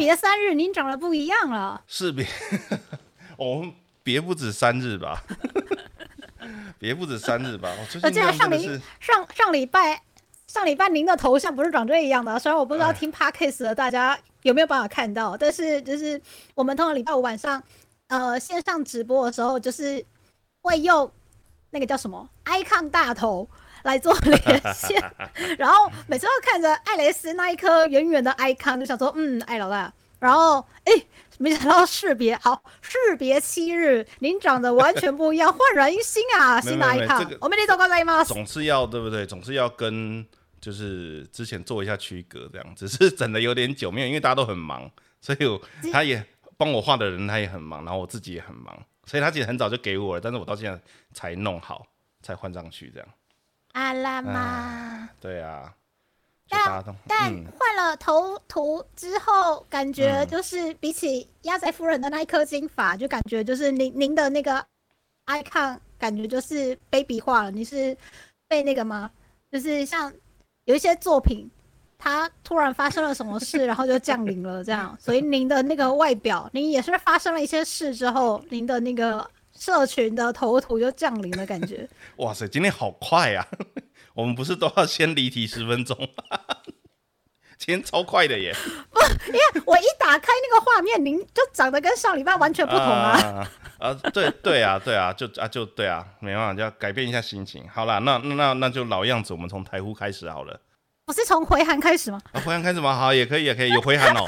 别三日，您长得不一样了。是别，我们别不止三日吧？别不止三日吧？我最近而且上礼上上礼拜上礼拜您的头像不是长这样的，虽然我不知道哎听 podcast 的大家有没有办法看到，但是就是我们通常礼拜五晚上呃线上直播的时候，就是会用那个叫什么 icon 大头。来做连线，然后每次都看着艾雷斯那一颗圆圆的 icon，就想说，嗯，艾老大。然后，哎，没想到识别好，士别七日，您长得完全不一样，焕然一新啊！新的 icon，我们得走高在吗？总是要对不对？总是要跟就是之前做一下区隔，这样只是整的有点久，没有，因为大家都很忙，所以我他也帮我画的人他也很忙，然后我自己也很忙，所以他其实很早就给我了，但是我到现在才弄好，才换上去这样。阿拉妈。对啊，但但嗯换了头图之后，感觉就是比起鸭仔夫人的那一颗金发，就感觉就是您您的那个 icon 感觉就是 baby 化了。你是被那个吗？就是像有一些作品，它突然发生了什么事，然后就降临了这样。所以您的那个外表，您也是发生了一些事之后，您的那个社群的头图就降临的，感觉。哇塞，今天好快呀、我们不是都要先离题十分钟吗？今天超快的耶！不因为我一打开那个画面，您就长得跟上礼拜完全不同啊！啊啊，对对啊，对啊，就啊就对啊，没办法，就要改变一下心情。好啦，那那那那就老样子，我们从台呼开始好了。不是从回函开始吗？啊，回函开始吗？好，也可以，也可以，有回函哦。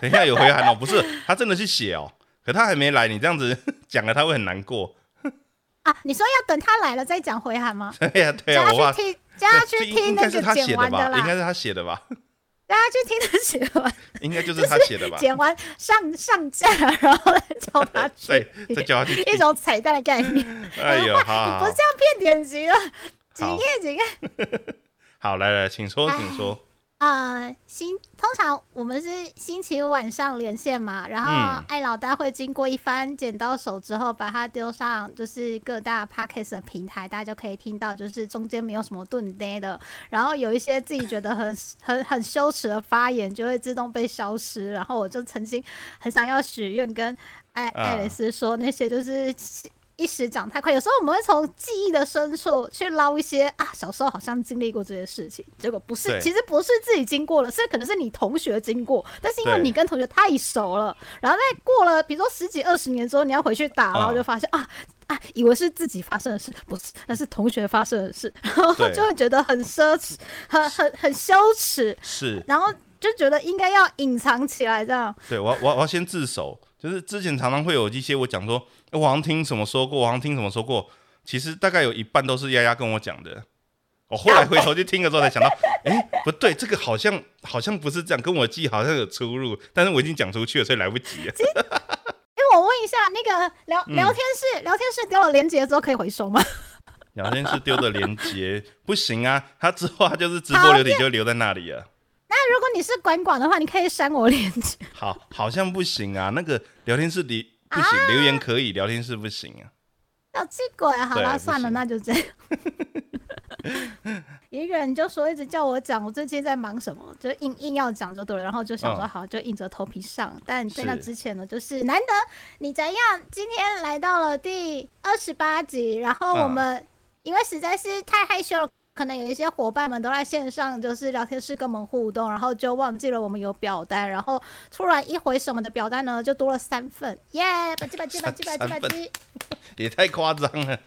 等一下有回函哦，不是他真的去写哦，可他还没来，你这样子 讲了他会很难过。啊，你说要等他来了再讲回函吗？对呀、对呀、叫他去听，叫他去听那是个剪完他写的吧？应，该是他写的吧？叫他去听他写完，应该就是他写的吧？剪完上上架，然后再叫他去对，再叫他去一听。种彩蛋的概念。哎呦，好不是这样骗点击了，几好页几页？好，来来，请说，请说。呃，星通常我们是星期五晚上连线嘛，然后嗯艾老大会经过一番剪刀手之后，把它丢上就是各大 podcast 的平台，大家就可以听到，就是中间没有什么顿呆的，然后有一些自己觉得很很很羞耻的发言就会自动被消失，然后我就曾经很想要许愿跟艾啊艾蕾丝说那些就是。一时讲太快，有时候我们会从记忆的深处去捞一些啊，小时候好像经历过这些事情，结果不是，其实不是自己经过了，是可能是你同学经过，但是因为你跟同学太熟了，然后再过了比如说十几二十年之后，你要回去打，然后就发现啊啊，以为是自己发生的事，不是，那是同学发生的事，然后就会觉得很奢侈，很很很羞耻，是，然后就觉得应该要隐藏起来，这样。对我我我要先自首，就是之前常常会有一些我讲说，诶我好像听什么说过，我好像听什么说过，其实大概有一半都是丫丫跟我讲的。我后来回头去听了之后才想到，哎、不对，这个好像好像不是这样，跟我记忆好像有出入，但是我已经讲出去了，所以来不及了。哎，我问一下，那个聊嗯聊天室、聊天室丢了连接之后可以回收吗？聊天室丢的连接不行啊，他之后他就是直播留底就留在那里了。那如果你是管管的话，你可以删我链接。好，好像不行啊，那个聊天室里不行，留言可以，聊天室不行啊。好奇怪啊！好啦，算了，那就这样。一个人就说一直叫我讲我最近在忙什么，就硬硬要讲就对了，然后就想说嗯好就硬着头皮上。但在那之前呢，就是难得你怎样，今天来到了第二十八集，然后我嗯们、因为实在是太害羞了。可能有一些伙伴们都在线上，就是聊天室跟我们互动，然后就忘记了我们有表单，然后突然一回什么的表单呢，就多了三份，耶！吧唧吧唧吧唧吧唧吧唧。也太夸张了。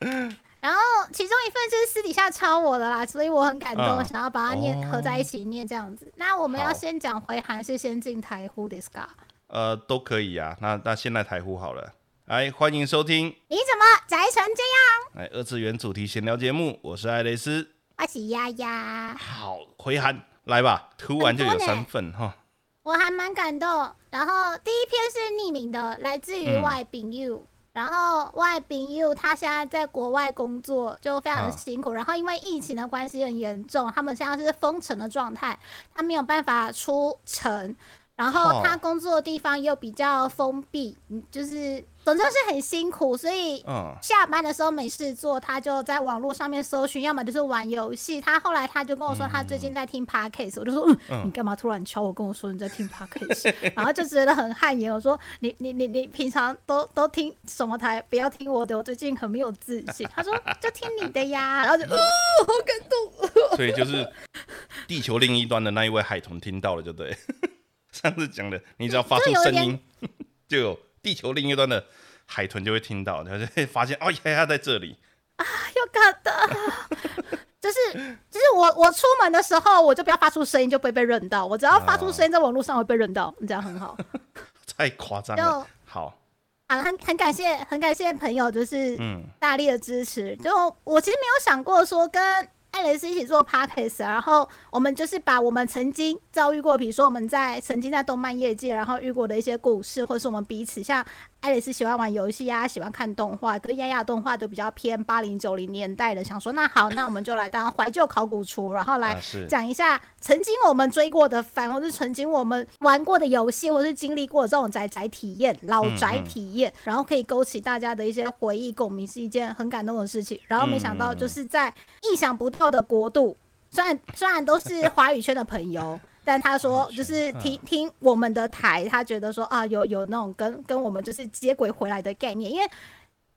然后其中一份就是私底下抄我的啦，所以我很感动，嗯想要把它念、哦合在一起念这样子。那我们要先讲回函，是先进台呼 d i s c a 呃，都可以啊。那那现在台呼好了，来欢迎收听你怎么宅成这样？来二次元主题闲聊节目，我是艾蕾丝。我是丫丫，好，回函来吧，突然就有三份哈。我还蛮感动。然后第一篇是匿名的，来自于嗯外丙 you。然后外丙 you 他现在在国外工作，就非常的啊辛苦。然后因为疫情的关系很严重，他们现在是封城的状态，他没有办法出城。然后哦他工作的地方又比较封闭，嗯就是总之是很辛苦，所以嗯，下班的时候没事做，他就在网络上面搜寻，要么就是玩游戏。他后来他就跟我说，他最近在听 podcast，、我就说，你干嘛突然敲我跟我说你在听 podcast？然后就觉得很汗颜。我说，你你你你平常都都听什么台？不要听我的，我最近很没有自信。他说就听你的呀，然后就，哦，好感动。所以就是地球另一端的那一位海豚听到了，就对。上次讲的，你只要发出声音，就有地球另一端的海豚就会听到，然后就会发现哦，呀呀在这里。啊，有感动。就是就是我我出门的时候，我就不要发出声音，就不会被认到。我只要发出声音，在网络上会被认到，你这样很好。太夸张就了。好，啊，很很感谢，很感谢朋友，就是嗯大力的支持。就我其实没有想过说跟艾蕾丝一起做 podcast，然后我们就是把我们曾经遭遇过，比如说我们在曾经在动漫业界，然后遇过的一些故事，或者是我们彼此像艾蕾丝喜欢玩游戏啊，喜欢看动画，跟亚亚动画都比较偏八零九零年代的，想说那好，那我们就来当怀旧考古厨，然后来讲一下曾经我们追过的番，或是曾经我们玩过的游戏，或是经历过这种宅宅体验、老宅体验，然后可以勾起大家的一些回忆共鸣，是一件很感动的事情。然后没想到就是在意想不到的国度，虽然虽然都是华语圈的朋友。但他说，就是听听我们的台，他觉得说啊，有有那种跟跟我们就是接轨回来的概念，因为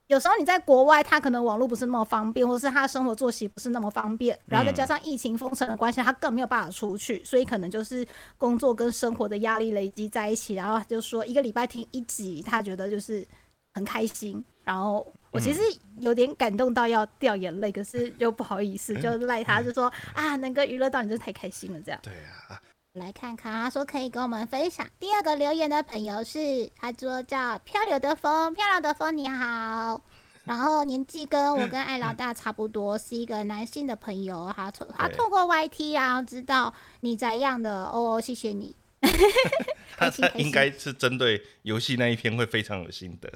有时候你在国外，他可能网络不是那么方便，或是他生活作息不是那么方便，然后再加上疫情封城的关系，他更没有办法出去，所以可能就是工作跟生活的压力累积在一起，然后就说一个礼拜听一集，他觉得就是很开心。然后我其实有点感动到要掉眼泪，可是又不好意思，就赖他，就说啊，能够娱乐到你，真的太开心了，这样。对啊，来看看，他说可以跟我们分享。第二个留言的朋友是，他说叫漂流的风，漂亮的风你好。然后年纪跟我跟艾老大差不多，是一个男性的朋友。他透他对透过 YT 然后知道你怎样的哦，谢谢你。他开心开心他应该是针对游戏那一篇会非常有心得。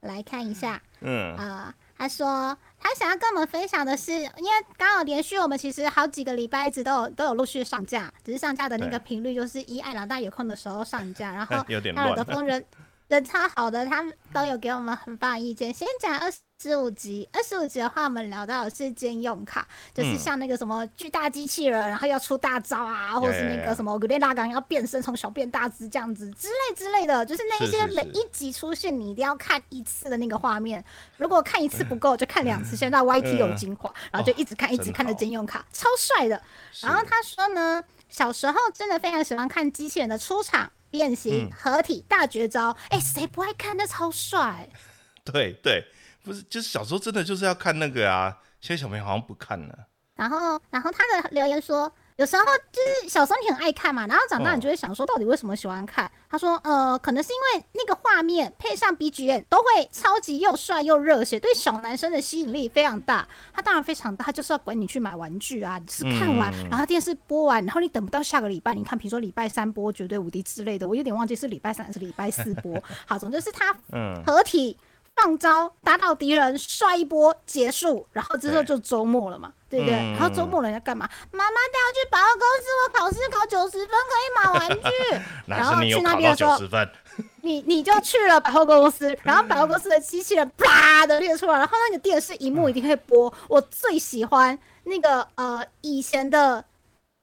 来看一下，嗯，啊、他说他想要跟我们分享的是，因为刚好连续我们其实好几个礼拜一直都有都有陆续上架，只是上架的那个频率就是一艾老大有空的时候上架，然后 有点艾尔的乱。风人人超好的，他们都有给我们很棒的意见。先讲二十五集，二十五集的话，我们聊到的是兼用卡，就是嗯像那个什么巨大机器人，然后要出大招啊，或是那个什么古列拉港要变身从小变大只这样子之类之类的，就是那一些每一集出现你一定要看一次的那个画面。如果看一次不够，就看两次。现在 YT 有精华，然后就一直看，一直看的兼用卡，超帅的。然后他说呢，小时候真的非常喜欢看机器人的出场、变形、嗯合体、大绝招。哎、谁不爱看？那超帅。对对，不是，就是小时候真的就是要看那个啊，现在小朋友好像不看了。然后，然后他的留言说，有时候就是小时候你很爱看嘛，然后长大哦你就会想说，到底为什么喜欢看？他说，呃，可能是因为那个画面配上 BGM 都会超级又帅又热血，对小男生的吸引力非常大。他当然非常大，他就是要管你去买玩具啊，你是看完，嗯然后电视播完，然后你等不到下个礼拜，你看，比如说礼拜三播《绝对无敌》之类的，我有点忘记是礼拜三还是礼拜四播。好，总之是他嗯，合体放招打倒敌人，帅一波结束，然后之后就周末了嘛，对不对？嗯然后周末人家干嘛？妈妈带我去百货公司，我考试考九十分可以买玩具。然后去那边的时候九十分？你你就去了百货公司，然后百货公司的机器人啪的列出来，然后那个电视荧幕一定会播。我最喜欢那个呃以前的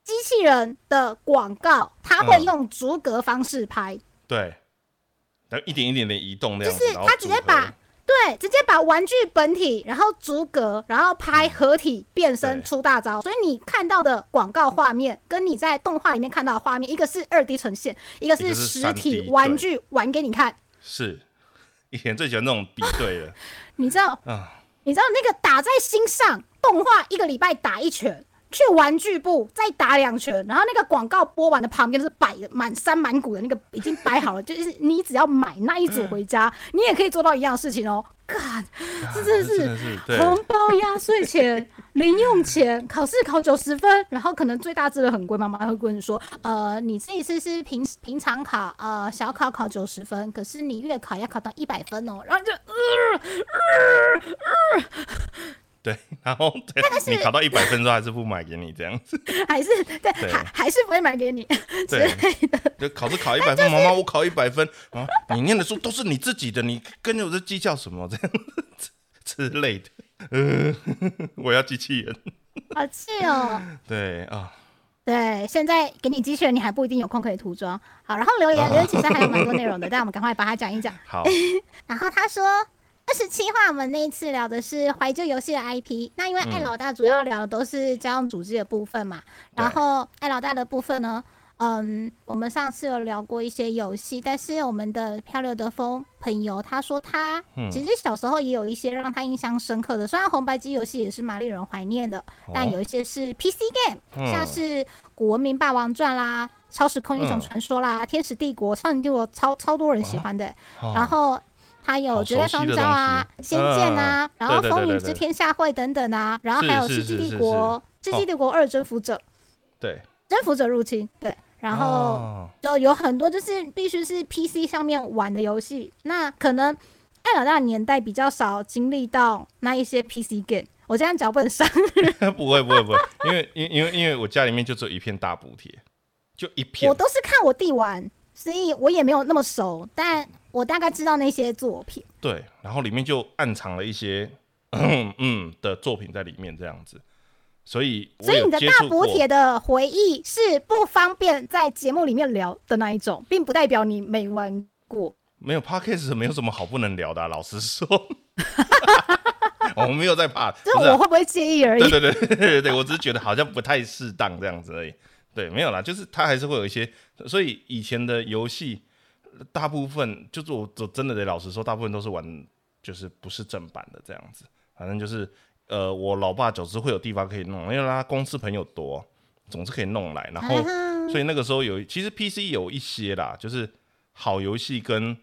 机器人的广告，它会嗯用逐格方式拍。对，然后一点一点的移动那样子，就是他直接把对，直接把玩具本体，然后逐格，然后拍合体变身出大招。所以你看到的广告画面，跟你在动画里面看到的画面，一个是二 D 呈现，一个是实体玩具玩给你看。是以前最喜欢那种比对了 你知道，啊，你知道那个打在心上，动画一个礼拜打一拳。去玩具部再打两拳，然后那个广告播完的旁边是摆的满山满谷的那个已经摆好了，就是你只要买那一组回家，你也可以做到一样的事情哦。干，这真的是真的是，红包压岁钱、零用钱，考试考九十分，然后可能最大字的很贵，妈妈会跟你说，呃，你这一次是平平常考，呃，小考考九十分，可是你月考要考到一百分哦，然后就，呃呃呃对，然后对你考到一百分之后还是不买给你这样子，还是对，还还是不会买给你之类的。就考试考一百分，妈妈我考一百分啊，你念的书都是你自己的，你跟着我在计较什么这样子之类的。呃，我要机器人，好气哦。对啊，对，现在给你机器人，你还不一定有空可以涂装。好，然后留言留言其实还有蛮多内容的，但我们赶快把它讲一讲。好，然后他说。二十七话，我们那一次聊的是怀旧游戏的 IP。那因为艾老大主要聊的都是家用主机的部分嘛，然后艾老大的部分呢，嗯，我们上次有聊过一些游戏，但是我们的漂流的风朋友他说他其实小时候也有一些让他印象深刻的，虽然红白机游戏也是蛮令人怀念的，但有一些是 PC game，像是《古文明霸王传》啦，《超时空英雄传说》啦，《天使帝国》《超人帝国》超超多人喜欢的，然后。还有绝代双骄啊，仙剑啊，然后风云之天下会等等啊，然后还有世纪帝国，世纪帝国二征服者，对，征服者入侵，对，然后就有很多就是必须是 PC 上面玩的游戏，那可能艾老大年代比较少经历到那一些 PC game，我这样脚本上不会不会不会，因为因因为因为我家里面就只有一片大补贴，就一片，我都是看我弟玩，所以我也没有那么熟，但。我大概知道那些作品，对，然后里面就暗藏了一些 嗯嗯的作品在里面，这样子，所以所以你的大补铁的回忆是不方便在节目里面聊的那一种，并不代表你没玩过。没有 p a r k a s t 没有什么好不能聊的，老实说，我们没有在怕，就是我会不会介意而已。对对对对对对，我只是觉得好像不太适当这样子而已。对，没有啦，就是它还是会有一些，所以以前的游戏。大部分就是我，我真的得老实说，大部分都是玩，就是不是正版的这样子。反正就是，呃，我老爸总是会有地方可以弄，因为他公司朋友多，总是可以弄来。然后，所以那个时候有，其实 PC 有一些啦，就是好游戏跟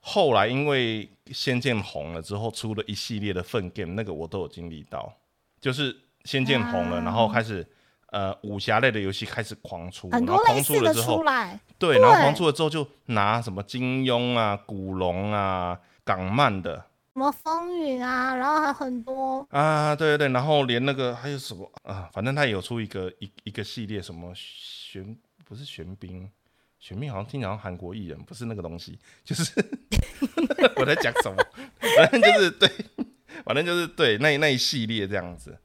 后来因为仙剑红了之后出了一系列的粪 game，那个我都有经历到。就是仙剑红了，然后开始。呃，武侠类的游戏开始狂出，很多类似的出来。对，然后狂出了之后，就拿什么金庸啊、古龙啊、港漫的，什么风云啊，然后还很多啊，对对对，然后连那个还有什么啊，反正他有出一个一一个系列，什么玄不是玄彬，玄冰好像听讲韩国艺人，不是那个东西，就是 我在讲什么，反正就是对，反正就是对那那一系列这样子。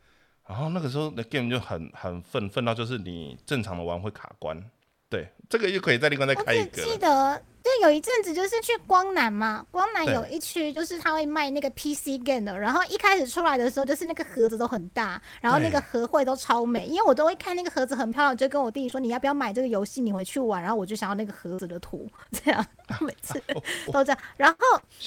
然后那个时候的 game 就很很愤愤到就是你正常的玩会卡关，对，这个又可以在另外再开一个。记得。就有一阵子就是去光南嘛，光南有一区就是他会卖那个 PC game 的，然后一开始出来的时候就是那个盒子都很大，然后那个盒绘都超美，因为我都会看那个盒子很漂亮，就跟我弟弟说你要不要买这个游戏，你回去玩，然后我就想要那个盒子的图，这样 每次 都这样，然后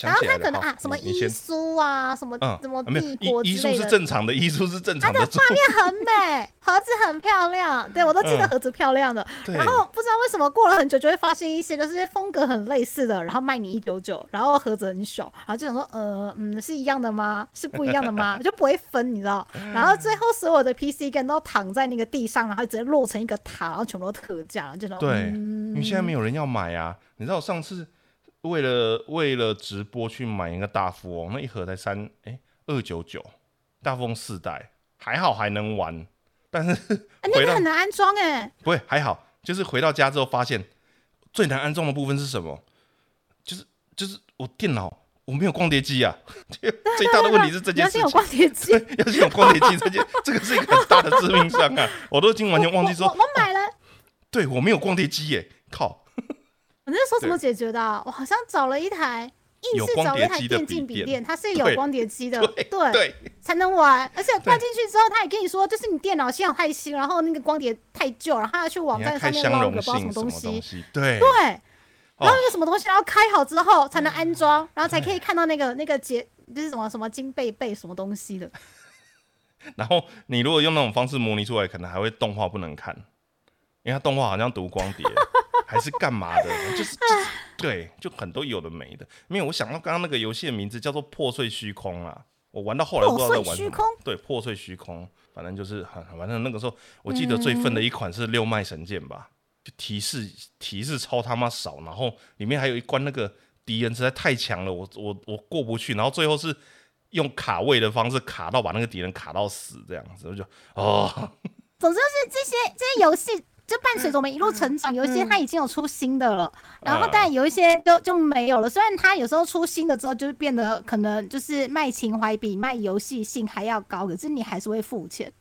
然后他可能啊什么伊苏啊什么什么帝国之类的，是正常的，伊苏是正常的，它的画面很美，盒子很漂亮，对我都记得盒子漂亮的，然后不知道为什么过了很久就会发现一些就是风格。很类似的，然后卖你一九九，然后盒子很小，然后就想说，呃，嗯，是一样的吗？是不一样的吗？就不会分，你知道？然后最后所有的 PC 跟都躺在那个地上，然后直接落成一个塔，然后全部都特价，这种。对，因为现在没有人要买啊。你知道我上次为了为了直播去买一个大富翁，那一盒才三哎二九九，大富翁四代还好还能玩，但是 那个很难安装哎。不会还好，就是回到家之后发现。最难安装的部分是什么？就是就是我电脑我没有光碟机啊，最大的问题是这件事情。要有光碟机，要先有光碟机，这件这个是一个很大的致命伤啊！我都已经完全忘记说，我买了，对我没有光碟机耶，靠！我那时候怎么解决的？我好像找了一台。硬是找一台电竞笔电，它是有光碟机的，对对，才能玩。而且灌进去之后，他也跟你说，就是你电脑信号太新，然后那个光碟太旧，然后要去网站上面捞个不知道什么东西，对对。然后那个什么东西，然后开好之后才能安装，然后才可以看到那个那个节，就是什么什么金贝贝什么东西的。然后你如果用那种方式模拟出来，可能还会动画不能看，因为它动画好像读光碟。还是干嘛的？就是对，就很多有的没的。没有，我想到刚刚那个游戏的名字叫做《破碎虚空》啊。我玩到后来不知道在玩什么。对，破碎虚空，反正就是很反正那个时候，我记得最愤的一款是六脉神剑吧，就提示提示超他妈少，然后里面还有一关那个敌人实在太强了，我我我过不去，然后最后是用卡位的方式卡到把那个敌人卡到死这样子，我就哦，总之就是这些这些游戏就伴随着我们一路成长，有一些它已经有出新的了，然后嗯但有一些就就没有了。虽然它有时候出新的之后，就是变得可能就是卖情怀比卖游戏性还要高，可是你还是会付钱。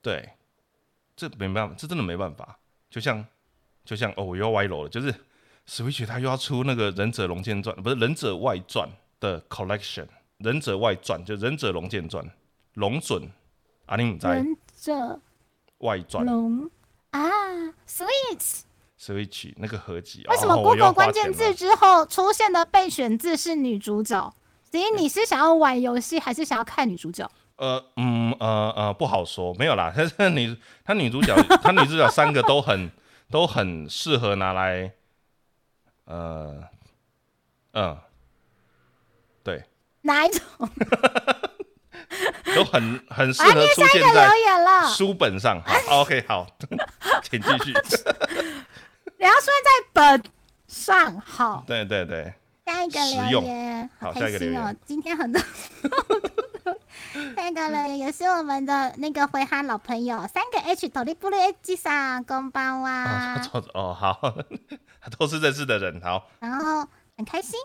对，这没办法，这真的没办法。就像就像哦，我又要歪楼了，就是 Switch 它又要出那个《忍者龙剑传》，不是《忍者外传》的 Collection，《忍者外传》就《忍者龙剑传》龙准啊，你们在忍者外传龙啊，Switch。Switch 那个合集，为什么 Google 关键字之后出现的备选字是女主角？所以你是想要玩游戏，还是想要看女主角？呃嗯呃呃不好说，没有啦。但是女她女主角 她女主角三个都很都很适合拿来，呃嗯，对，哪一种？都很很适合出现在书本上。好，OK，好，请继续。你要说在本上。好，对对对，下一个留言，好下一个留言心哦！今天很多。下一个留言也是我们的那个回函老朋友，三个 H 头力布鲁 H 上，公包哦哇，错哦好，都是认识的人。好，然后很开心，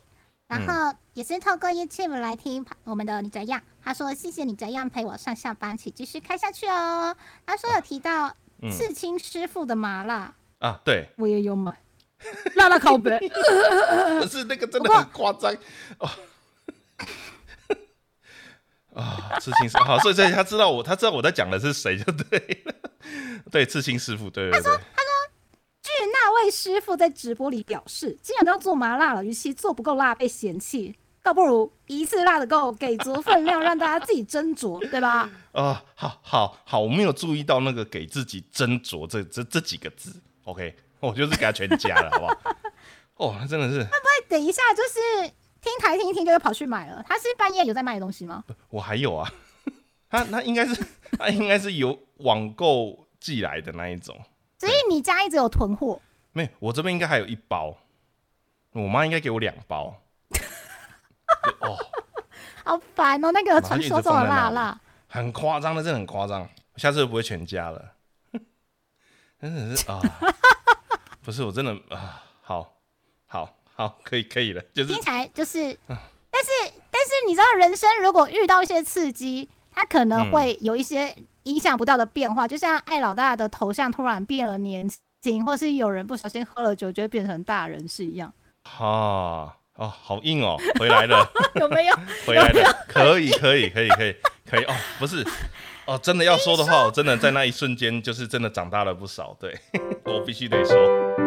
然嗯后也是透过 YouTube 来听我们的你怎样。他说谢谢你怎样陪我上下班，请继续开下去哦。他说有提到嗯刺青师傅的麻辣，啊，对，我也有买，辣辣口碑。可是那个真的很夸张哦。啊，刺青师好，所以所以他知道我，他知道我在讲的是谁就对了。对，刺青师傅，对对对。据那位师傅在直播里表示，既然都要做麻辣了，与其做不够辣被嫌弃，倒不如一次辣的够，给足分量，让大家自己斟酌，对吧？啊、好好好，我没有注意到那个给自己斟酌这这这几个字。OK，我就是给他全加了，好不好？哦，那真的是，那等一下就是听台听一听就会跑去买了。他是半夜有在卖东西吗？我还有啊，他他应该是他应该是有网购寄来的那一种，所以你家一直有囤货，没有，我这边应该还有一包，我妈应该给我两包。对哦，好烦哦！那个传说中的辣辣，很夸张的，真的很夸张，下次就不会全家了。真的是啊，不是我真的啊，好，好，好，可以，可以了，就是听起来就是，但是但是你知道，人生如果遇到一些刺激，它可能会有一些意想不到的变化，就像艾老大的头像突然变了年轻，或是有人不小心喝了酒就会变成大人是一样，啊，哦，好硬哦，回来了，有没有？回来了，可以，可以，可以，可以，可以哦，不是。哦，真的要说的话，我真的在那一瞬间就是真的长大了不少，对 我必须得说。